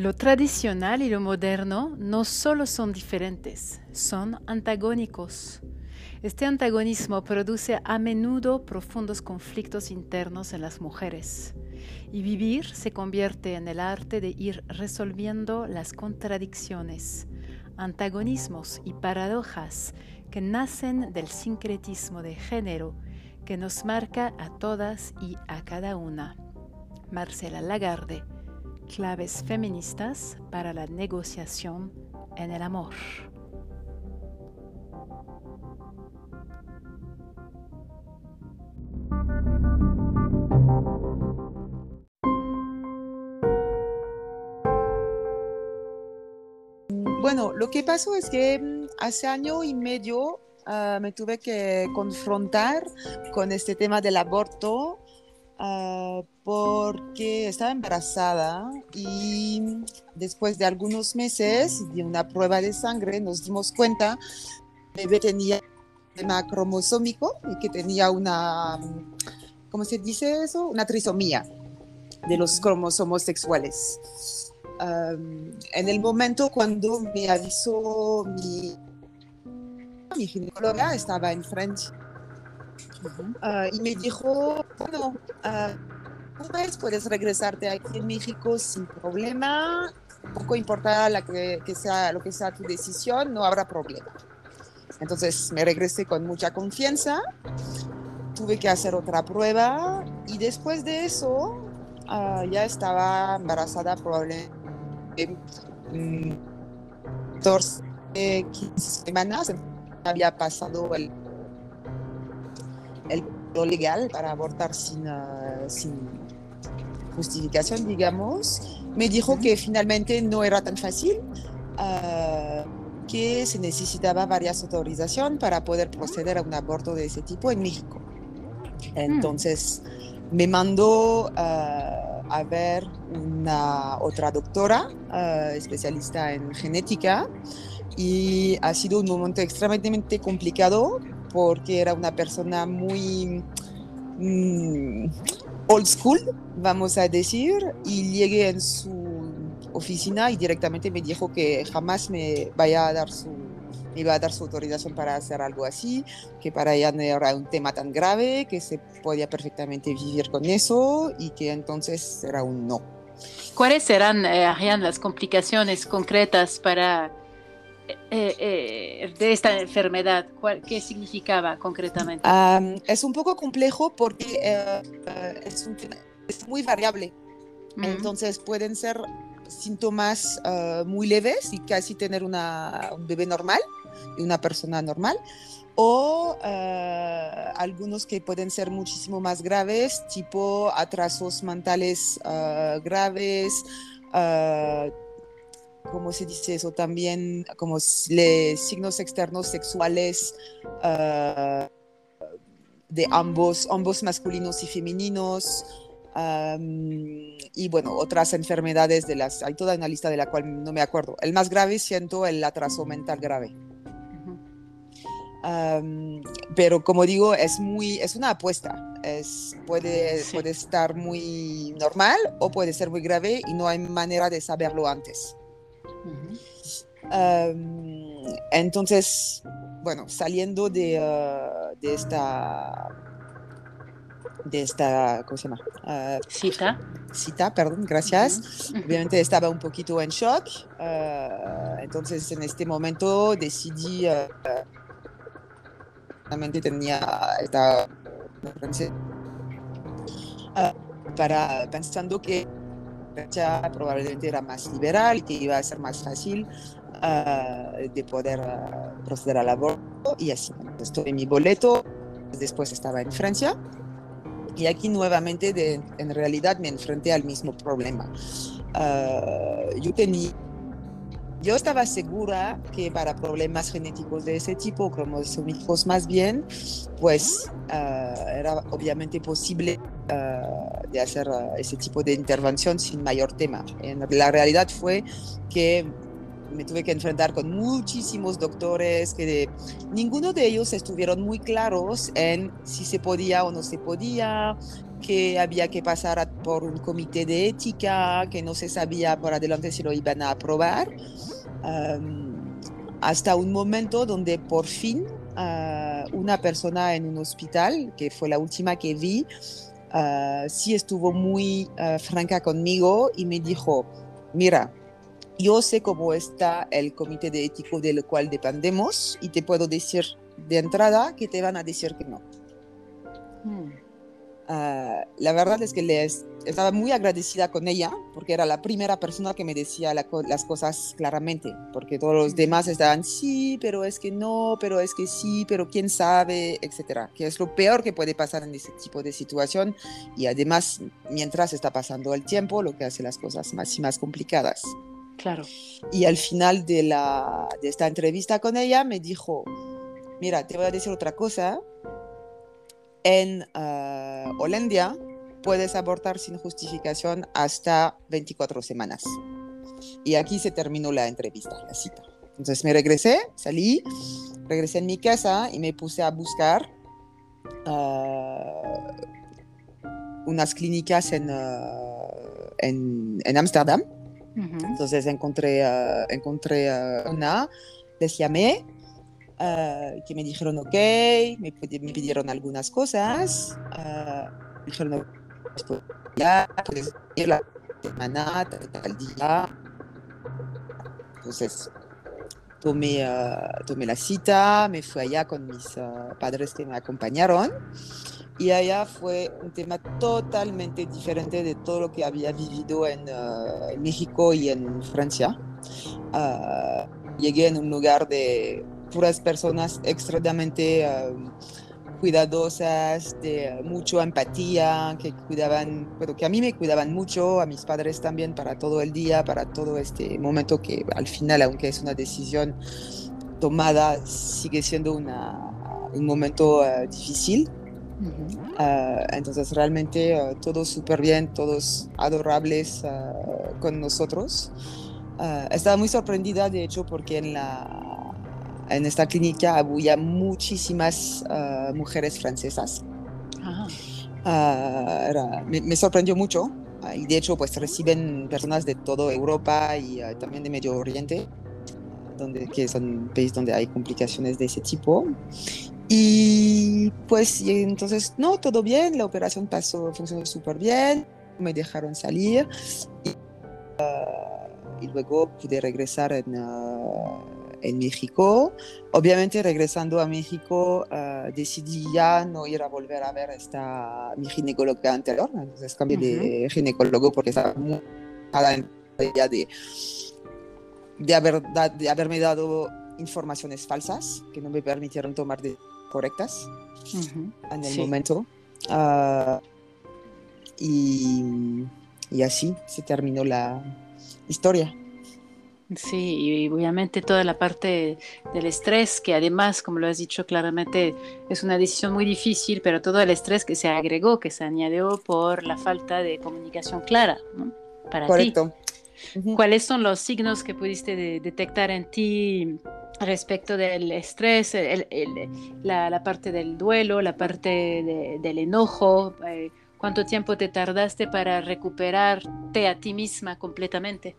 Lo tradicional y lo moderno no solo son diferentes, son antagónicos. Este antagonismo produce a menudo profundos conflictos internos en las mujeres y vivir se convierte en el arte de ir resolviendo las contradicciones, antagonismos y paradojas que nacen del sincretismo de género que nos marca a todas y a cada una. Marcela Lagarde, claves feministas para la negociación en el amor. Bueno, lo que pasó es que mm, hace año y medio ah, me tuve que confrontar con este tema del aborto ah, porque estaba embarazada y después de algunos meses de una prueba de sangre nos dimos cuenta que bebé tenía un tema cromosómico y que tenía una, ¿cómo se dice eso? Una trisomía de los cromosomos sexuales. En el momento cuando me avisó mi, mi ginecóloga, estaba en Francia, ah, y me dijo, bueno, uh, puedes regresarte aquí en México sin problema, poco importa la que, sea, lo que sea tu decisión, no habrá problema. Entonces me regresé con mucha confianza, tuve que hacer otra prueba y después de eso ah, ya estaba embarazada probablemente 14, 15 semanas había pasado el legal para abortar sin, uh, sin justificación, digamos. Me dijo que finalmente no era tan fácil, uh, que se necesitaba varias autorizaciones para poder proceder a un aborto de ese tipo en México. Hmm. Entonces me mandó uh, a ver una otra doctora eh, especialista en genética y ha sido un momento extremadamente complicado porque era una persona muy mm, old school, vamos a decir, y llegué en su oficina y directamente me dijo que jamás me vaya a dar su iba a dar su autorización para hacer algo así, que para ella no era un tema tan grave, que se podía perfectamente vivir con eso y que entonces era un no. ¿Cuáles serán, eh, las complicaciones concretas para eh, eh, de esta enfermedad? ¿Qué significaba concretamente? es un poco complejo porque es, es, muy variable. Entonces pueden ser síntomas muy leves y casi tener una, un bebé normal de una persona normal, o eh, algunos que pueden ser muchísimo más graves, tipo atrasos mentales uh, graves, uh, ¿cómo se dice eso? También como signos externos sexuales de ambos, ambos masculinos y femeninos. y bueno, otras enfermedades de las, hay toda una lista de la cual no me acuerdo. El más grave siento el atraso mental grave pero como digo, es muy, es una apuesta. Es, puede, puede estar muy normal o puede ser muy grave y no hay manera de saberlo antes. Entonces, bueno, saliendo de, ah, de esta de esta, ¿cómo se llama? Ah, cita. Cita, perdón, gracias. Obviamente estaba un poquito en shock. Ah, entonces, en este momento decidí tenía esta para pensando que probablemente era más liberal y que iba a ser más fácil ah, de poder ah, proceder al aborto y así. Estuve en mi boleto, después estaba en Francia y aquí nuevamente de, en realidad me enfrenté al mismo problema. yo tenía yo estaba segura que para problemas genéticos de ese tipo, cromosómicos más bien, pues ah, era obviamente posible de hacer ah, ese tipo de intervención sin mayor tema. La realidad fue que me tuve que enfrentar con muchísimos doctores que ninguno de ellos estuvieron muy claros en si se podía o no se podía, que había que pasar por un comité de ética, que no se sabía por adelante si lo iban a aprobar, hasta un momento donde por fin uh, una persona en un hospital, que fue la última que vi, uh, sí estuvo muy uh, franca conmigo y me dijo, mira, yo sé cómo está el comité de ético del cual dependemos y te puedo decir de entrada que te van a decir que no. Hmm. Ah, la verdad es que les, estaba muy agradecida con ella porque era la primera persona que me decía las cosas claramente, porque todos los demás estaban sí, pero es que no, pero es que sí, pero quién sabe, etcétera, que es lo peor que puede pasar en ese tipo de situación y además mientras está pasando el tiempo, lo que hace las cosas más y más complicadas. Claro. Y al final de, la, de esta entrevista con ella me dijo, mira, te voy a decir otra cosa, en uh, Holanda puedes abortar sin justificación hasta 24 semanas. Y aquí se terminó la entrevista, la cita. Entonces me regresé, salí, regresé en mi casa y me puse a buscar uh, unas clínicas en uh, en Ámsterdam. Entonces encontré, uh, encontré una, les llamé uh, que me dijeron ok, me, me pidieron algunas cosas, uh, dijeron ya, puedes ir la semana, tal, tal día. Entonces, tomé, uh, tomé la cita, me fui allá con mis padres que me acompañaron y allá fue un tema totalmente diferente de todo lo que había vivido en, en México y en Francia. llegué en un lugar de puras personas extremadamente um, cuidadosas, de mucha empatía, que cuidaban, pero que a mí me cuidaban mucho, a mis padres también para todo el día, para todo este momento que al final, aunque es una decisión tomada, sigue siendo una, un momento uh, difícil. Uh, entonces realmente uh, todos súper bien, todos adorables con nosotros. estaba muy sorprendida, de hecho, porque en la, en esta clínica había muchísimas uh, mujeres francesas. Uh, era, me, me, sorprendió mucho uh, y de hecho pues reciben personas de toda Europa y también de Medio Oriente, donde, que son países donde hay complicaciones de ese tipo. Y pues y entonces, no, todo bien, la operación pasó, funcionó súper bien, me dejaron salir y, y luego pude regresar en en México. Obviamente regresando a México uh, decidí ya no ir a volver a ver esta mi ginecóloga anterior, entonces cambié uh -huh. de ginecólogo porque estaba muy ya de, de, haber, de haberme dado informaciones falsas que no me permitieron tomar de correctas uh -huh. en el sí. momento. Uh, y, y así se terminó la historia. Sí, y obviamente toda la parte del estrés, que además, como lo has dicho claramente, es una decisión muy difícil, pero todo el estrés que se agregó, que se añadió por la falta de comunicación clara ¿no? para Correcto. ti. Uh -huh. ¿Cuáles son los signos que pudiste de detectar en ti respecto del estrés, el, el, la, la, parte del duelo, la parte de, del enojo? Eh, ¿Cuánto tiempo te tardaste para recuperarte a ti misma completamente?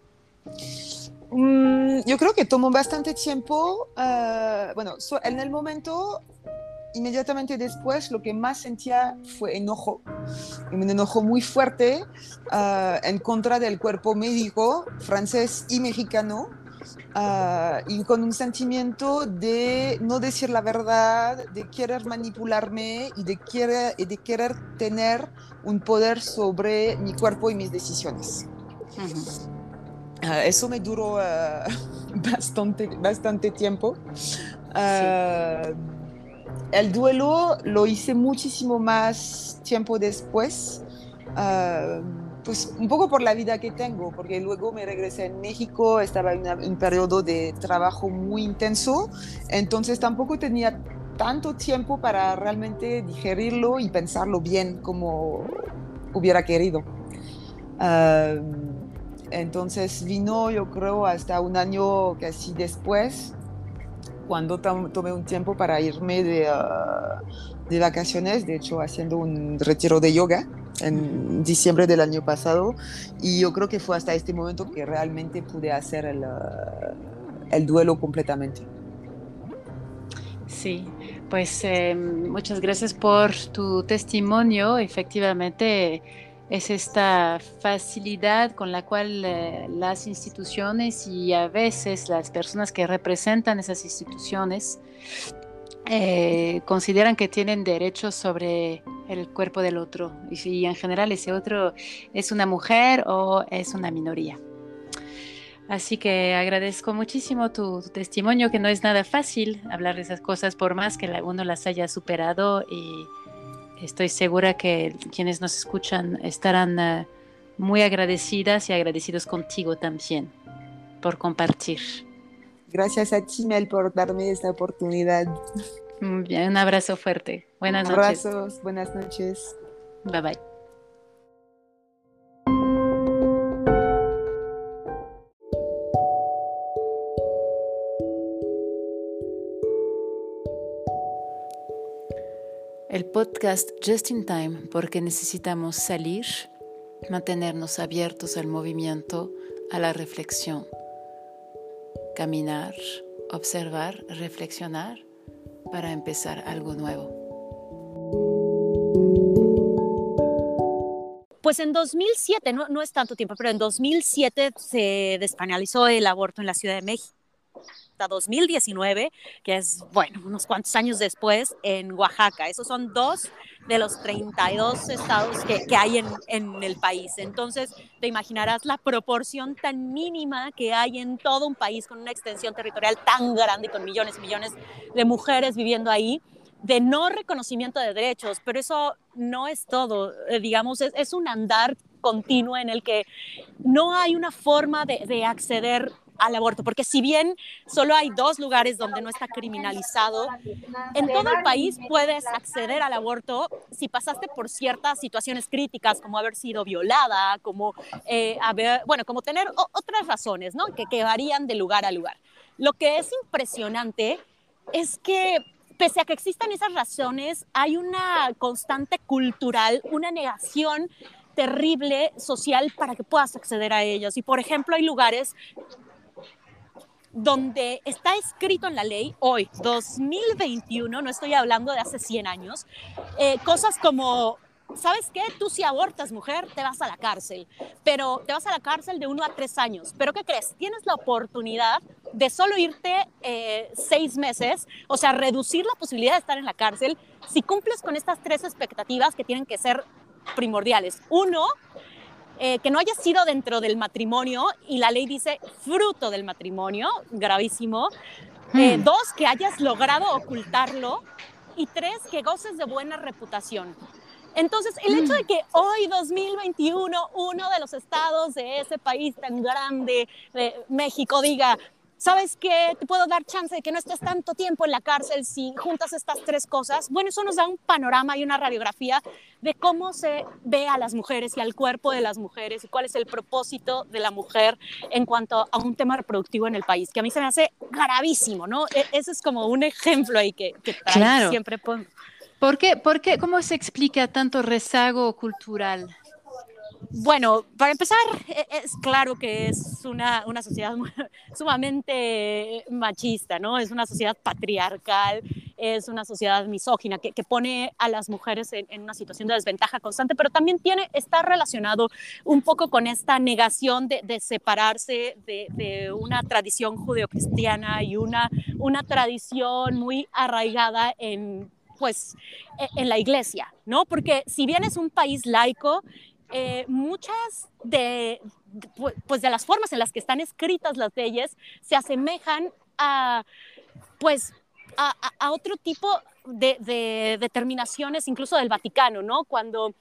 Mm, yo creo que tomó bastante tiempo. Uh, bueno, so, en el momento, inmediatamente después, lo que más sentía fue enojo. Un enojo muy fuerte uh, en contra del cuerpo médico francés y mexicano. Uh, y con un sentimiento de no decir la verdad, de querer manipularme y de querer, y de querer tener un poder sobre mi cuerpo y mis decisiones. -huh. Uh, eso me duró uh, bastante, bastante tiempo. Uh, sí. El duelo lo hice muchísimo más tiempo después, pues un poco por la vida que tengo, porque luego me regresé en México, estaba en una, un periodo de trabajo muy intenso, entonces tampoco tenía tanto tiempo para realmente digerirlo y pensarlo bien como hubiera querido. Uh, Entonces vino, yo creo, hasta un año casi después, cuando tomé un tiempo para irme de, ah, de vacaciones, de hecho haciendo un retiro de yoga en diciembre del año pasado y yo creo que fue hasta este momento que realmente pude hacer el, ah, el duelo completamente. Sí, pues eh, muchas gracias por tu testimonio. Efectivamente, es esta facilidad con la cual eh, las instituciones y a veces las personas que representan esas instituciones eh, consideran que tienen derechos sobre el cuerpo del otro y en general ese otro es una mujer o es una minoría. Así que agradezco muchísimo tu, testimonio, que no es nada fácil hablar de esas cosas por más que uno las haya superado y estoy segura que quienes nos escuchan estarán eh, muy agradecidas y agradecidos contigo también por compartir. Gracias a ti, Mel, por darme esta oportunidad. bien, un abrazo fuerte. Buenas noches. Abrazos, buenas noches. Bye bye. El podcast Just in Time porque necesitamos salir, mantenernos abiertos al movimiento, a la reflexión, caminar, observar, reflexionar para empezar algo nuevo. Pues en 2007, no, no es tanto tiempo, pero en 2007 se despenalizó el aborto en la Ciudad de México 2019, que es, bueno, unos cuantos años después, en Oaxaca. Esos son dos de los 32 estados que, hay en, el país. Entonces, te imaginarás la proporción tan mínima que hay en todo un país con una extensión territorial tan grande y con millones y millones de mujeres viviendo ahí de no reconocimiento de derechos, pero eso no es todo, eh, digamos, es, un andar continuo en el que no hay una forma de acceder al aborto, porque si bien solo hay dos lugares donde no está criminalizado, en todo el país puedes acceder al aborto si pasaste por ciertas situaciones críticas, como haber sido violada, como eh, haber, bueno, como tener otras razones, ¿no? Que, que varían de lugar a lugar. Lo que es impresionante es que pese a que existan esas razones, hay una constante cultural, una negación terrible social para que puedas acceder a ellas. Y por ejemplo, hay lugares donde está escrito en la ley hoy, 2021, no estoy hablando de hace 100 años, eh, cosas como ¿sabes qué? Tú si abortas, mujer, te vas a la cárcel, pero te vas a la cárcel de uno a tres años. ¿Pero qué crees? Tienes la oportunidad de solo irte eh, seis meses, o sea, reducir la posibilidad de estar en la cárcel si cumples con estas tres expectativas que tienen que ser primordiales. Uno, eh, que no haya sido dentro del matrimonio y la ley dice fruto del matrimonio, gravísimo. Eh, hmm. dos, que hayas logrado ocultarlo. Y tres, que goces de buena reputación. Entonces, el hecho de hmm. que hoy, 2021, uno de los estados de ese país tan grande, de México, diga, ¿sabes qué? Te puedo dar chance de que no estés tanto tiempo en la cárcel si juntas estas tres cosas. Bueno, eso nos da un panorama y una radiografía de cómo se ve a las mujeres y al cuerpo de las mujeres y cuál es el propósito de la mujer en cuanto a un tema reproductivo en el país, que a mí se me hace gravísimo, ¿no? E-, ese es como un ejemplo ahí que, que siempre pongo. ¿Por qué, ¿Por qué? ¿Cómo se explica tanto rezago cultural? Bueno, para empezar, e, es claro que es una, una sociedad sumamente machista, ¿no? Es una sociedad patriarcal, es una sociedad misógina que, que pone a las mujeres en, en, una situación de desventaja constante, pero también tiene, está relacionado un poco con esta negación de, de separarse de, de, una tradición judeocristiana y una, una tradición muy arraigada en pues e, en la iglesia, ¿no? Porque si bien es un país laico, eh, muchas de, pues de las formas en las que están escritas las leyes se asemejan a, pues, a, otro tipo de, de, determinaciones, incluso del Vaticano, ¿no? Cuando,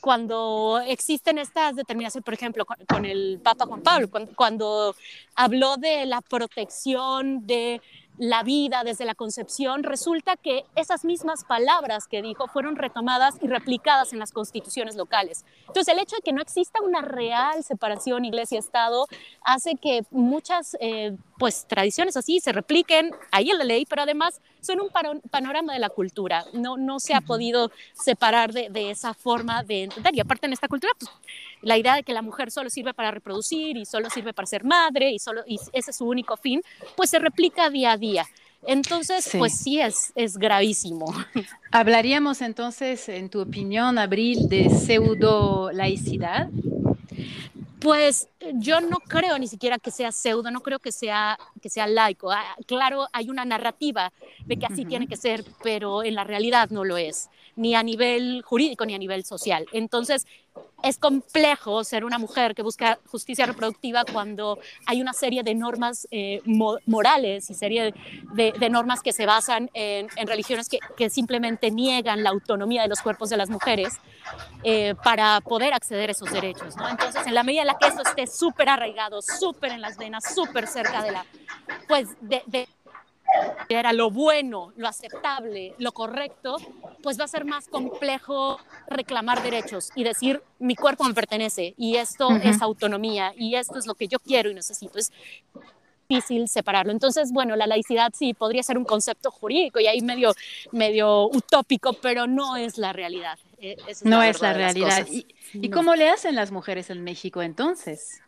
cuando existen estas determinaciones, por ejemplo, con, el Papa Juan Pablo, cuando, habló de la protección de la vida, desde la concepción, resulta que esas mismas palabras que dijo fueron retomadas y replicadas en las constituciones locales. Entonces, el hecho de que no exista una real separación iglesia-estado hace que muchas eh, pues, tradiciones así se repliquen ahí en la ley, pero además son un panorama de la cultura. No, no se ha podido separar de, esa forma de entender. Y aparte en esta cultura, pues, la idea de que la mujer solo sirve para reproducir y solo sirve para ser madre y, solo, y ese es su único fin, pues se replica día a día. Entonces, pues sí, es, es gravísimo. ¿Hablaríamos entonces, en tu opinión, Abril, de pseudo laicidad? Pues yo no creo ni siquiera que sea pseudo, no creo que sea, que sea laico. Ah, claro, hay una narrativa de que así tiene que ser, pero en la realidad no lo es, ni a nivel jurídico ni a nivel social. Entonces, es complejo ser una mujer que busca justicia reproductiva cuando hay una serie de normas eh, morales y serie de, normas que se basan en, religiones que, simplemente niegan la autonomía de los cuerpos de las mujeres eh, para poder acceder a esos derechos. Entonces, en la medida en la que esto esté súper arraigado, súper en las venas, súper cerca de la, pues, de era lo bueno, lo aceptable, lo correcto, pues va a ser más complejo reclamar derechos y decir mi cuerpo me pertenece y esto es autonomía y esto es lo que yo quiero y necesito. Es difícil separarlo. Entonces, bueno, la laicidad sí podría ser un concepto jurídico y ahí medio, medio utópico, pero no es la realidad. E, no es la realidad. ¿Y, cómo le hacen las mujeres en México entonces?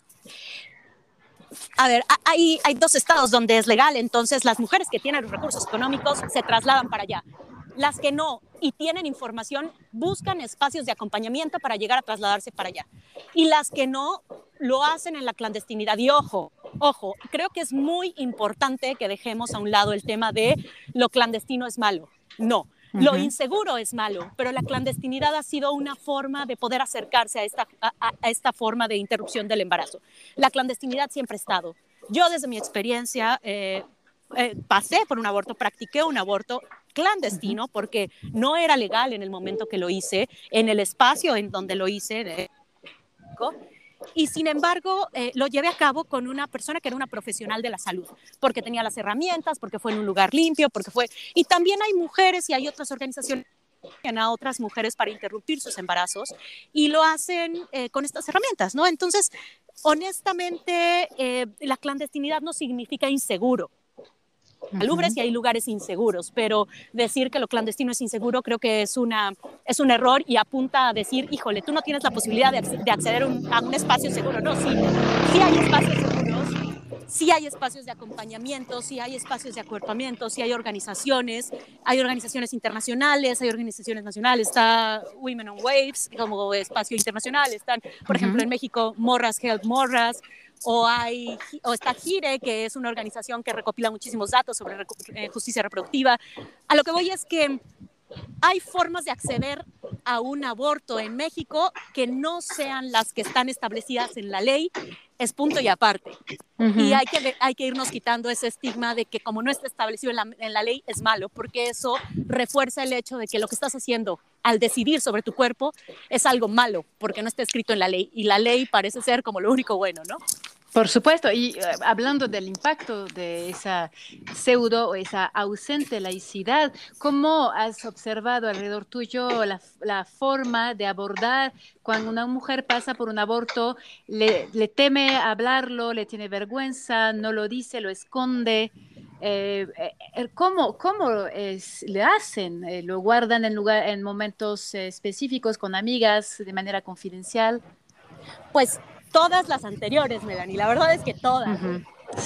A ver, hay, hay dos estados donde es legal, entonces las mujeres que tienen los recursos económicos se trasladan para allá. Las que no y tienen información buscan espacios de acompañamiento para llegar a trasladarse para allá. Y las que no lo hacen en la clandestinidad. Y ojo, ojo, creo que es muy importante que dejemos a un lado el tema de lo clandestino es malo. No, lo inseguro es malo, pero la clandestinidad ha sido una forma de poder acercarse a esta, a, esta forma de interrupción del embarazo. La clandestinidad siempre ha estado. Yo desde mi experiencia eh, eh, pasé por un aborto, practiqué un aborto clandestino porque no era legal en el momento que lo hice, en el espacio en donde lo hice y sin embargo eh, lo llevé a cabo con una persona que era una profesional de la salud, porque tenía las herramientas, porque fue en un lugar limpio, porque fue... Y también hay mujeres y hay otras organizaciones a otras mujeres para interrumpir sus embarazos y lo hacen eh, con estas herramientas, ¿no? Entonces, honestamente, eh, la clandestinidad no significa inseguro salubres y hay lugares inseguros, pero decir que lo clandestino es inseguro creo que es, una, es un error y apunta a decir, híjole, tú no tienes la posibilidad de, acceder a un espacio seguro. No, sí, sí hay espacios seguros, sí hay espacios de acompañamiento, sí hay espacios de acuerpamiento, sí hay organizaciones, hay organizaciones internacionales, hay organizaciones nacionales, está Women on Waves como espacio internacional, están, por ejemplo, en México, Morras Help Morras, o, hay, o está GIRE, que es una organización que recopila muchísimos datos sobre eh, justicia reproductiva. A lo que voy es que hay formas de acceder a un aborto en México que no sean las que están establecidas en la ley, es punto y aparte. Y hay que, hay que irnos quitando ese estigma de que como no está establecido en la, en la, ley es malo, porque eso refuerza el hecho de que lo que estás haciendo al decidir sobre tu cuerpo es algo malo, porque no está escrito en la ley. Y la ley parece ser como lo único bueno, ¿no? Por supuesto, y eh, hablando del impacto de esa pseudo o esa ausente laicidad, ¿cómo has observado alrededor tuyo la, forma de abordar cuando una mujer pasa por un aborto, le, teme hablarlo, le tiene vergüenza, no lo dice, lo esconde? Eh, eh, ¿Cómo, cómo le hacen? ¿Lo guardan en, lugar, en momentos específicos con amigas de manera confidencial? Pues todas las anteriores, Melanie. La verdad es que todas.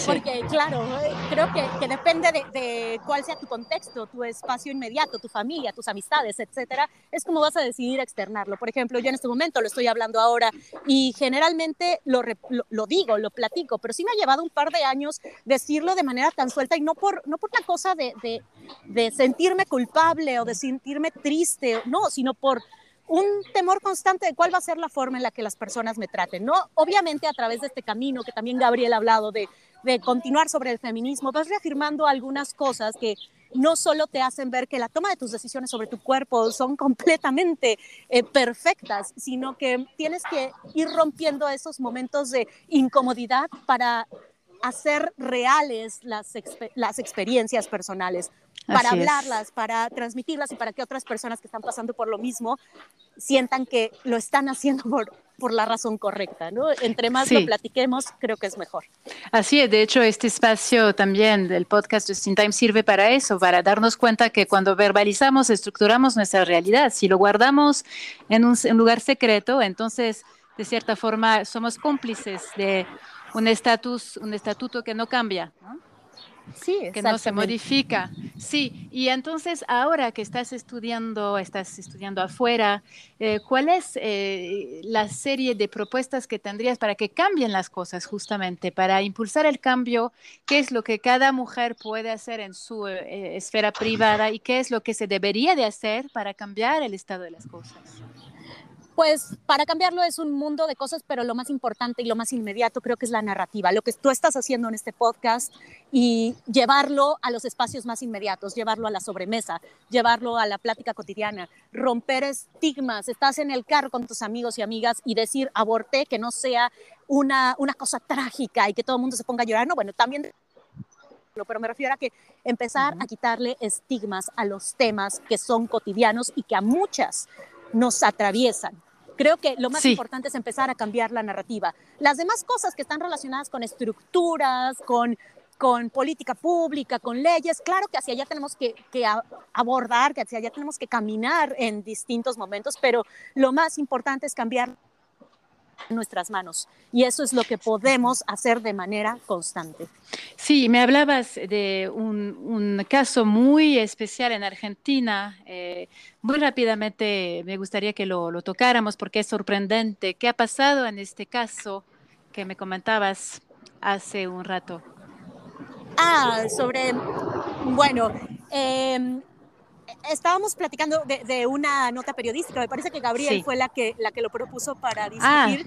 Porque, claro, creo que, que depende de, cuál sea tu contexto, tu espacio inmediato, tu familia, tus amistades, etcétera, es como vas a decidir externarlo. Por ejemplo, yo en este momento lo estoy hablando ahora y generalmente lo, lo, digo, lo platico, pero sí me ha llevado un par de años decirlo de manera tan suelta y no por, no por la cosa de, de, de sentirme culpable o de sentirme triste, no, sino por un temor constante de cuál va a ser la forma en la que las personas me traten, ¿no? Obviamente a través de este camino que también Gabriel ha hablado de, de continuar sobre el feminismo, vas reafirmando algunas cosas que no solo te hacen ver que la toma de tus decisiones sobre tu cuerpo son completamente eh, perfectas, sino que tienes que ir rompiendo esos momentos de incomodidad para hacer reales las, las experiencias personales, para hablarlas, para transmitirlas y para que otras personas que están pasando por lo mismo sientan que lo están haciendo por, por la razón correcta, ¿no? Entre más lo platiquemos, creo que es mejor. Así es, de hecho, este espacio también del podcast de Sin Time sirve para eso, para darnos cuenta que cuando verbalizamos, estructuramos nuestra realidad. Si lo guardamos en un, lugar secreto, entonces, de cierta forma, somos cómplices de un estatus, un estatuto que no cambia, ¿no? Sí, que no se modifica. Sí, y entonces ahora que estás estudiando, estás estudiando afuera, eh, ¿cuál es eh, la serie de propuestas que tendrías para que cambien las cosas justamente, para impulsar el cambio? ¿Qué es lo que cada mujer puede hacer en su eh, esfera privada y qué es lo que se debería de hacer para cambiar el estado de las cosas? Pues para cambiarlo es un mundo de cosas, pero lo más importante y lo más inmediato creo que es la narrativa, lo que tú estás haciendo en este podcast y llevarlo a los espacios más inmediatos, llevarlo a la sobremesa, llevarlo a la plática cotidiana, romper estigmas, estás en el carro con tus amigos y amigas y decir aborté, que no sea una, una cosa trágica y que todo el mundo se ponga a llorar, no, bueno, también pero me refiero a que empezar a quitarle estigmas a los temas que son cotidianos y que a muchas nos atraviesan. Creo que lo más importante es empezar a cambiar la narrativa. Las demás cosas que están relacionadas con estructuras, con, con política pública, con leyes, claro que hacia allá tenemos que, que abordar, que hacia allá tenemos que caminar en distintos momentos, pero lo más importante es cambiar nuestras manos. Y eso es lo que podemos hacer de manera constante. Sí, me hablabas de un, caso muy especial en Argentina. Eh, muy rápidamente me gustaría que lo, lo tocáramos porque es sorprendente. ¿Qué ha pasado en este caso que me comentabas hace un rato? Ah, sobre, bueno, eh, estábamos platicando de, una nota periodística, me parece que Gabriel fue la que, la que lo propuso para ah, discutir.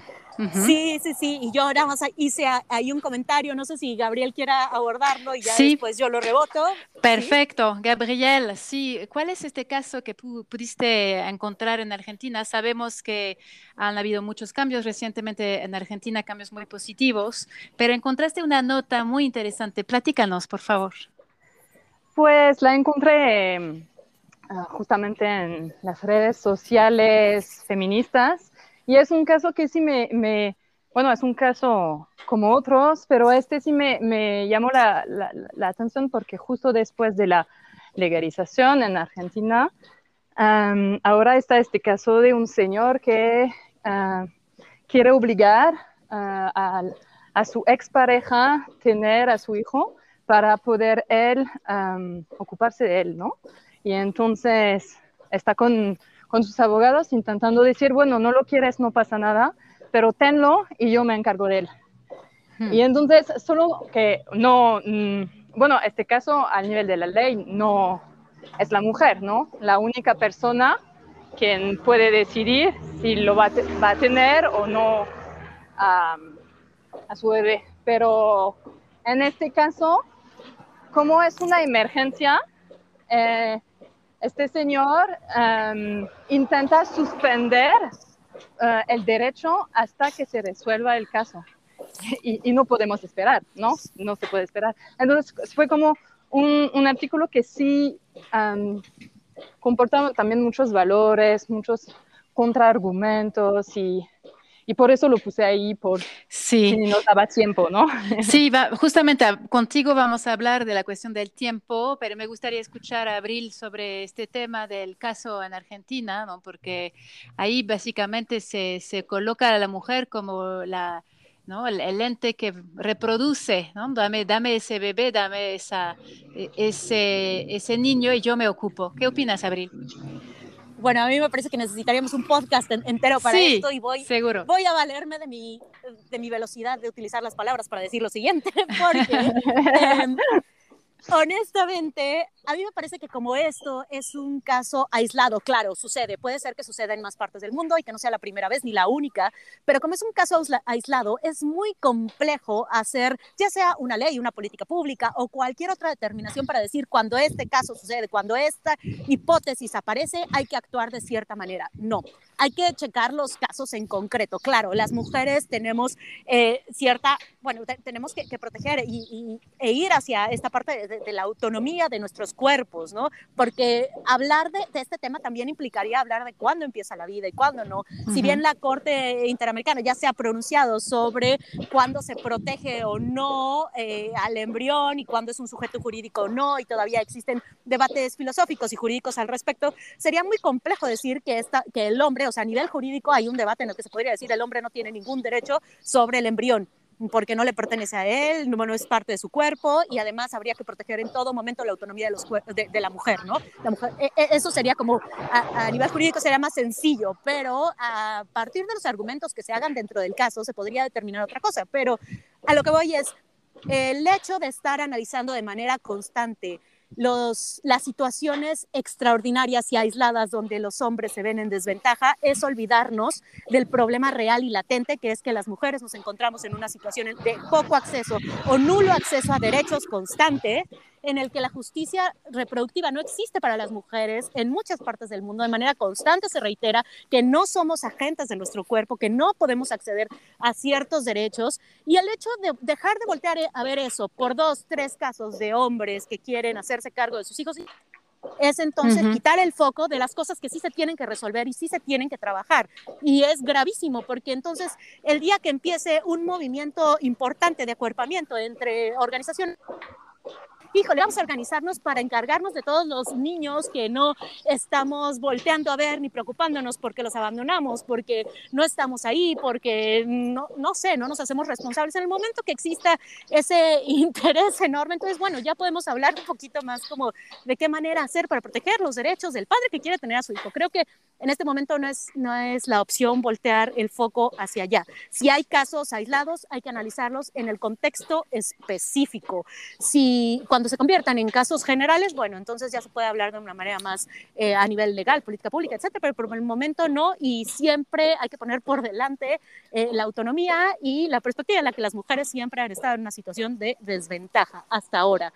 Sí, sí, sí, y yo nada más hice ahí un comentario, no sé si Gabriel quiera abordarlo y ya después yo lo reboto. Perfecto, Gabriel, sí, ¿cuál es este caso que pudiste encontrar en Argentina? Sabemos que han habido muchos cambios recientemente en Argentina, cambios muy positivos, pero encontraste una nota muy interesante, platícanos, por favor. Pues la encontré Ah, justamente en las redes sociales feministas. Y es un caso que sí me, me bueno, es un caso como otros, pero este sí me, me llamó la, atención porque justo después de la legalización en Argentina, ahora está este caso de un señor que uh, quiere obligar a, a, su expareja tener a su hijo para poder él ocuparse de él, ¿no? Y entonces está con, con, sus abogados intentando decir, bueno, no lo quieres, no pasa nada, pero tenlo y yo me encargo de él. Hmm. Y entonces, solo que no, mm, bueno, este caso a nivel de la ley no es la mujer, ¿no? La única persona quien puede decidir si lo va, va a tener o no a su bebé. Pero en este caso, como es una emergencia, eh, este señor em, intenta suspender eh, el derecho hasta que se resuelva el caso. Y, no podemos esperar, ¿no? No se puede esperar. Entonces fue como un, artículo que sí um, comportaba también muchos valores, muchos contraargumentos y y por eso lo puse ahí, por sí. si no daba tiempo, ¿no? Sí, justamente contigo vamos a hablar de la cuestión del tiempo, pero me gustaría escuchar a Abril sobre este tema del caso en Argentina, ¿no? Porque ahí básicamente se, se coloca a la mujer como la, ¿no? El, ente que reproduce, ¿no? Dame, dame ese bebé, dame esa, e, ese, ese niño y yo me ocupo. ¿Qué opinas, Abril? Bueno, a mí me parece que necesitaríamos un podcast entero para esto y voy, seguro. voy a valerme de mi, de mi velocidad de utilizar las palabras para decir lo siguiente, porque em, honestamente a mí me parece que como esto es un caso aislado, claro, sucede, puede ser que suceda en más partes del mundo y que no sea la primera vez ni la única, pero como es un caso aislado, es muy complejo hacer ya sea una ley, una política pública o cualquier otra determinación para decir cuando este caso sucede, cuando esta hipótesis aparece, hay que actuar de cierta manera. No, hay que checar los casos en concreto. Claro, las mujeres tenemos eh, cierta, bueno, tenemos que, proteger y, e ir hacia esta parte de, la autonomía de nuestros cuerpos, ¿no? Porque hablar de, este tema también implicaría hablar de cuándo empieza la vida y cuándo no. Si bien la Corte Interamericana ya se ha pronunciado sobre cuándo se protege o no eh, al embrión y cuándo es un sujeto jurídico o no, y todavía existen debates filosóficos y jurídicos al respecto, sería muy complejo decir que, esta, que el hombre, o sea, a nivel jurídico hay un debate en el que se podría decir el hombre no tiene ningún derecho sobre el embrión porque no le pertenece a él, no, es parte de su cuerpo y además habría que proteger en todo momento la autonomía de, los, de, la mujer, ¿no? La mujer, e, e, eso sería como, a, a, nivel jurídico sería más sencillo, pero a partir de los argumentos que se hagan dentro del caso se podría determinar otra cosa, pero a lo que voy es, el hecho de estar analizando de manera constante los, las situaciones extraordinarias y aisladas donde los hombres se ven en desventaja es olvidarnos del problema real y latente que es que las mujeres nos encontramos en una situación de poco acceso o nulo acceso a derechos constante en el que la justicia reproductiva no existe para las mujeres en muchas partes del mundo. De manera constante se reitera que no somos agentes de nuestro cuerpo, que no podemos acceder a ciertos derechos. Y el hecho de dejar de voltear a ver eso por dos, tres casos de hombres que quieren hacerse cargo de sus hijos es entonces quitar el foco de las cosas que sí se tienen que resolver y sí se tienen que trabajar. Y es gravísimo porque entonces el día que empiece un movimiento importante de acuerpamiento entre organizaciones híjole, vamos a organizarnos para encargarnos de todos los niños que no estamos volteando a ver ni preocupándonos porque los abandonamos, porque no estamos ahí, porque no, no sé, no nos hacemos responsables. En el momento que exista ese interés enorme, entonces, bueno, ya podemos hablar un poquito más como de qué manera hacer para proteger los derechos del padre que quiere tener a su hijo. Creo que en este momento no es, no es la opción voltear el foco hacia allá. Si hay casos aislados, hay que analizarlos en el contexto específico. Si cuando se conviertan en casos generales, bueno, entonces ya se puede hablar de una manera más eh, a nivel legal, política pública, etcétera, pero por el momento no y siempre hay que poner por delante eh, la autonomía y la perspectiva en la que las mujeres siempre han estado en una situación de desventaja hasta ahora.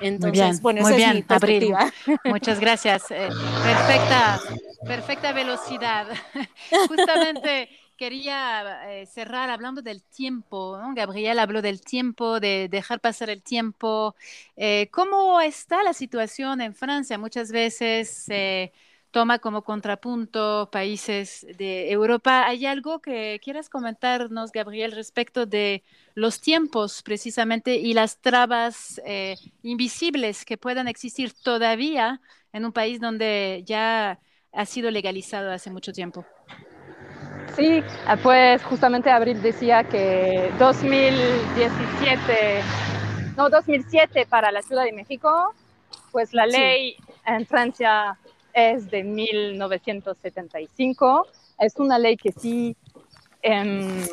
Entonces, muy bien, bueno, muy bien, Abril. Muchas gracias. Eh, perfecta, perfecta velocidad. Justamente quería eh, cerrar hablando del tiempo. Gabriel habló del tiempo, de dejar pasar el tiempo. Eh, ¿Cómo está la situación en Francia? Muchas veces toma como contrapunto países de Europa. ¿Hay algo que quieras comentarnos, Gabriel, respecto de los tiempos precisamente y las trabas eh, invisibles que puedan existir todavía en un país donde ya ha sido legalizado hace mucho tiempo? Sí, pues justamente Abril decía que 2017, no, 2007 para la Ciudad de México, pues la ley en Francia es de 1975. Es una ley que sí em,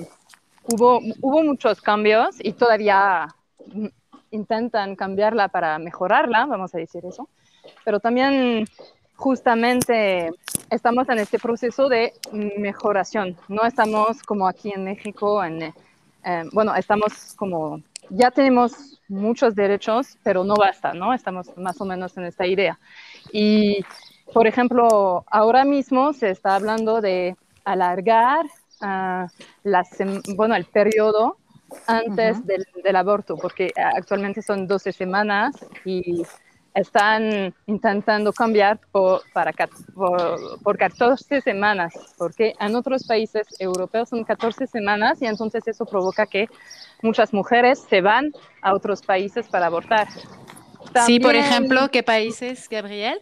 hubo, hubo muchos cambios y todavía intentan cambiarla para mejorarla, vamos a decir eso. Pero también justamente estamos en este proceso de mejoración. No estamos como aquí en México, en, em, bueno, estamos como, ya tenemos muchos derechos, pero no basta, ¿no? Estamos más o menos en esta idea. Y por ejemplo, ahora mismo se está hablando de alargar uh, bueno, el periodo antes del, del, aborto, porque actualmente son 12 semanas y están intentando cambiar por, para, por, por, 14 semanas, porque en otros países europeos son 14 semanas y entonces eso provoca que muchas mujeres se van a otros países para abortar. sí, por ejemplo, ¿qué países, Gabriel?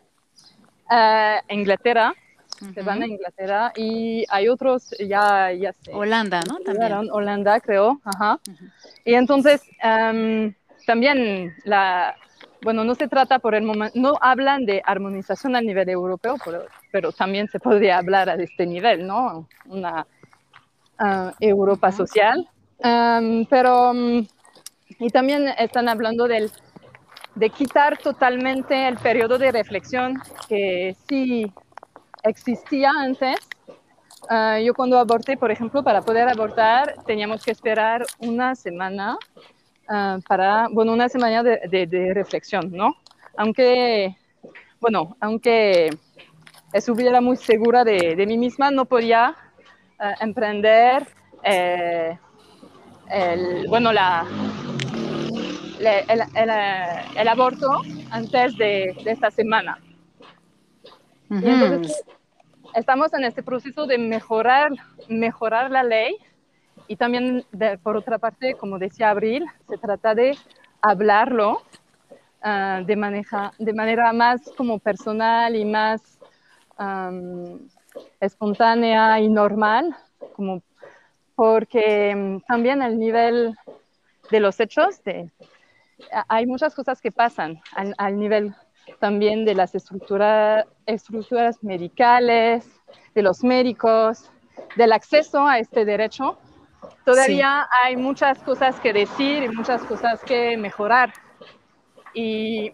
Uh, Inglaterra, se van a Inglaterra y hay otros, ya, ya sé. Holanda, ¿no? También. Holanda, creo, ajá. Y entonces, um, también la, bueno, no se trata por el momento, no hablan de armonización a nivel europeo, pero, pero también se podría hablar a este nivel, ¿no? Una uh, Europa social. Um, pero, um, y también están hablando del de quitar totalmente el periodo de reflexión que sí existía antes. Ah, yo cuando aborté, por ejemplo, para poder abortar teníamos que esperar una semana ah, para, bueno, una semana de, reflexión, ¿no? Aunque, bueno, aunque estuviera muy segura de, mí misma, no podía ah, emprender eh, el, bueno, la, el, el, el, aborto antes de, de esta semana. Y entonces estamos en este proceso de mejorar, mejorar la ley y también, por otra parte, como decía Abril, se trata de hablarlo uh, de, maneja, de manera más como personal y más um, espontánea y normal, como porque um, también el nivel de los hechos, de, hay muchas cosas que pasan al, al nivel también de las estructuras estructuras medicales, de los médicos, del acceso a este derecho. Todavía hay muchas cosas que decir y muchas cosas que mejorar. Y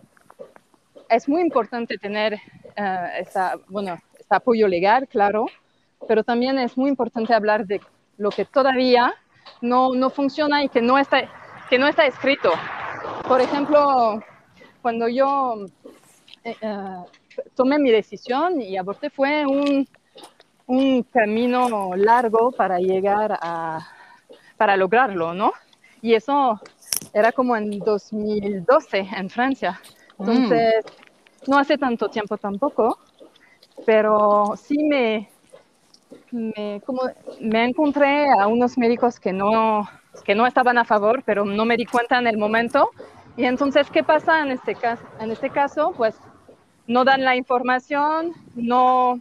es muy importante tener uh, bueno, este apoyo legal, claro, pero también es muy importante hablar de lo que todavía no, no funciona y que no, está, que no está escrito. Por ejemplo, cuando yo eh, eh, tomé mi decisión y aborté fue un, un camino largo para llegar a, para lograrlo, ¿no? Y eso era como en 2012 en Francia. Entonces, no hace tanto tiempo tampoco, pero sí me, me, como, me encontré a unos médicos que no, que no estaban a favor, pero no me di cuenta en el momento. Y entonces, ¿qué pasa en este caso? En este caso, pues no dan la información, no,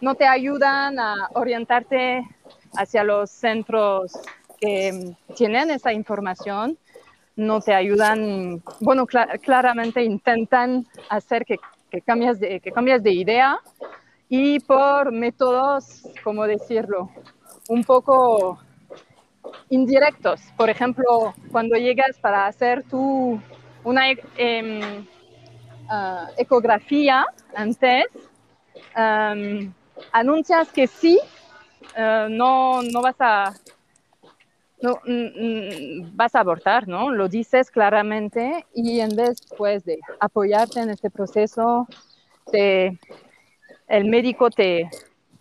no te ayudan a orientarte hacia los centros que tienen esa información, no te ayudan, bueno, claramente intentan hacer que, que, cambies de, que cambies de idea y por métodos, ¿cómo decirlo? Un poco indirectos. Por ejemplo, cuando llegas para hacer tu, una... Eh, uh, ecografía antes, um, anuncias que sí, uh, no, no vas a no, mm, vas a abortar, ¿no? Lo dices claramente y en vez pues, de apoyarte en este proceso, te, el médico te,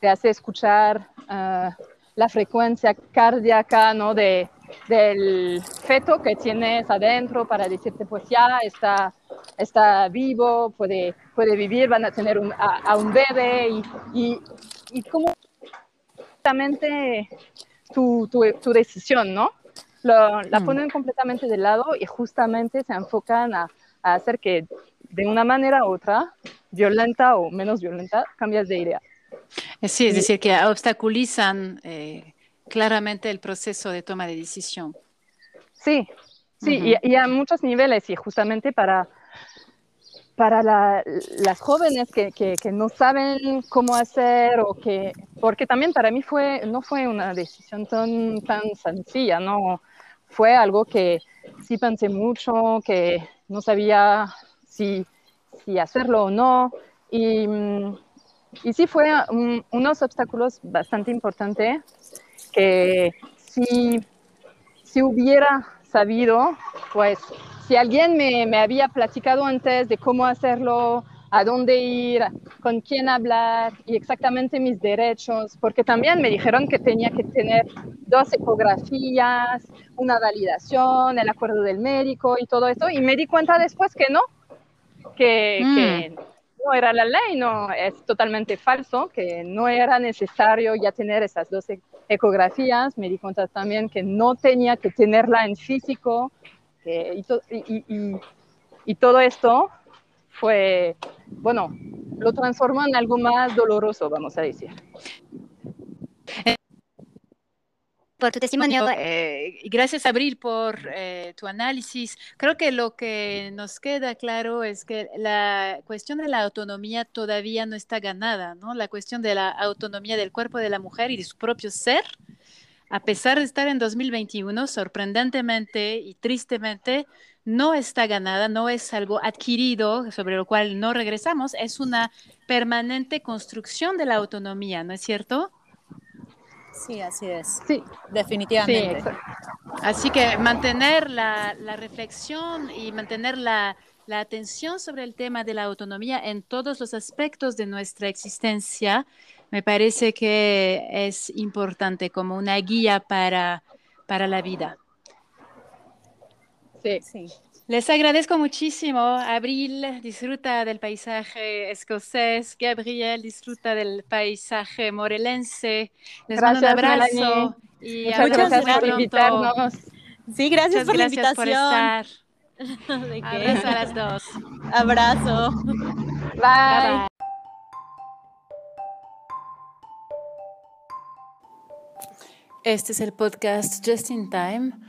te hace escuchar uh, la frecuencia cardíaca, ¿no? De, del feto que tienes adentro para decirte, pues ya está, está vivo, puede, puede vivir, van a tener un, a, un bebé y, y, y como tu, tu, tu, decisión, ¿no? Lo, la mm. ponen completamente de lado y justamente se enfocan a, a, hacer que de una manera u otra, violenta o menos violenta, cambias de idea. Sí, es decir, que obstaculizan eh, claramente el proceso de toma de decisión. Sí, sí, uh -huh. y, y, a muchos niveles, y justamente para, para la, las jóvenes que, que, que, no saben cómo hacer, o que, porque también para mí fue, no fue una decisión tan, tan sencilla, no fue algo que sí pensé mucho, que no sabía si, si hacerlo o no, y, y sí fue un, unos obstáculos bastante importantes que si, si hubiera sabido, pues si alguien me, me, había platicado antes de cómo hacerlo, a dónde ir, con quién hablar y exactamente mis derechos, porque también me dijeron que tenía que tener dos ecografías, una validación, el acuerdo del médico y todo esto, y me di cuenta después que no, que, mm. que no era la ley, no, es totalmente falso, que no era necesario ya tener esas dos ecografías. Me di cuenta también que no tenía que tenerla en físico. Y, y, todo esto fue, bueno, lo transformó en algo más doloroso, vamos a decir por tu testimonio. Eh, gracias, Abril, por eh, tu análisis. Creo que lo que nos queda claro es que la cuestión de la autonomía todavía no está ganada, ¿no? La cuestión de la autonomía del cuerpo de la mujer y de su propio ser a pesar de estar en 2021, sorprendentemente y tristemente, no está ganada, no es algo adquirido sobre lo cual no regresamos, es una permanente construcción de la autonomía, ¿no es cierto? Sí, así es. Sí, definitivamente. así que mantener la, reflexión y mantener la, la, atención sobre el tema de la autonomía en todos los aspectos de nuestra existencia me parece que es importante como una guía para, para la vida. Sí. sí. Les agradezco muchísimo. Abril disfruta del paisaje escocés. Gabriel disfruta del paisaje morelense. Les mando un abrazo. Y Muchas gracias por invitarnos. Sí, gracias por la invitación. por estar. Abrazo a las dos. Abrazo. Bye. Este es el podcast Just in Time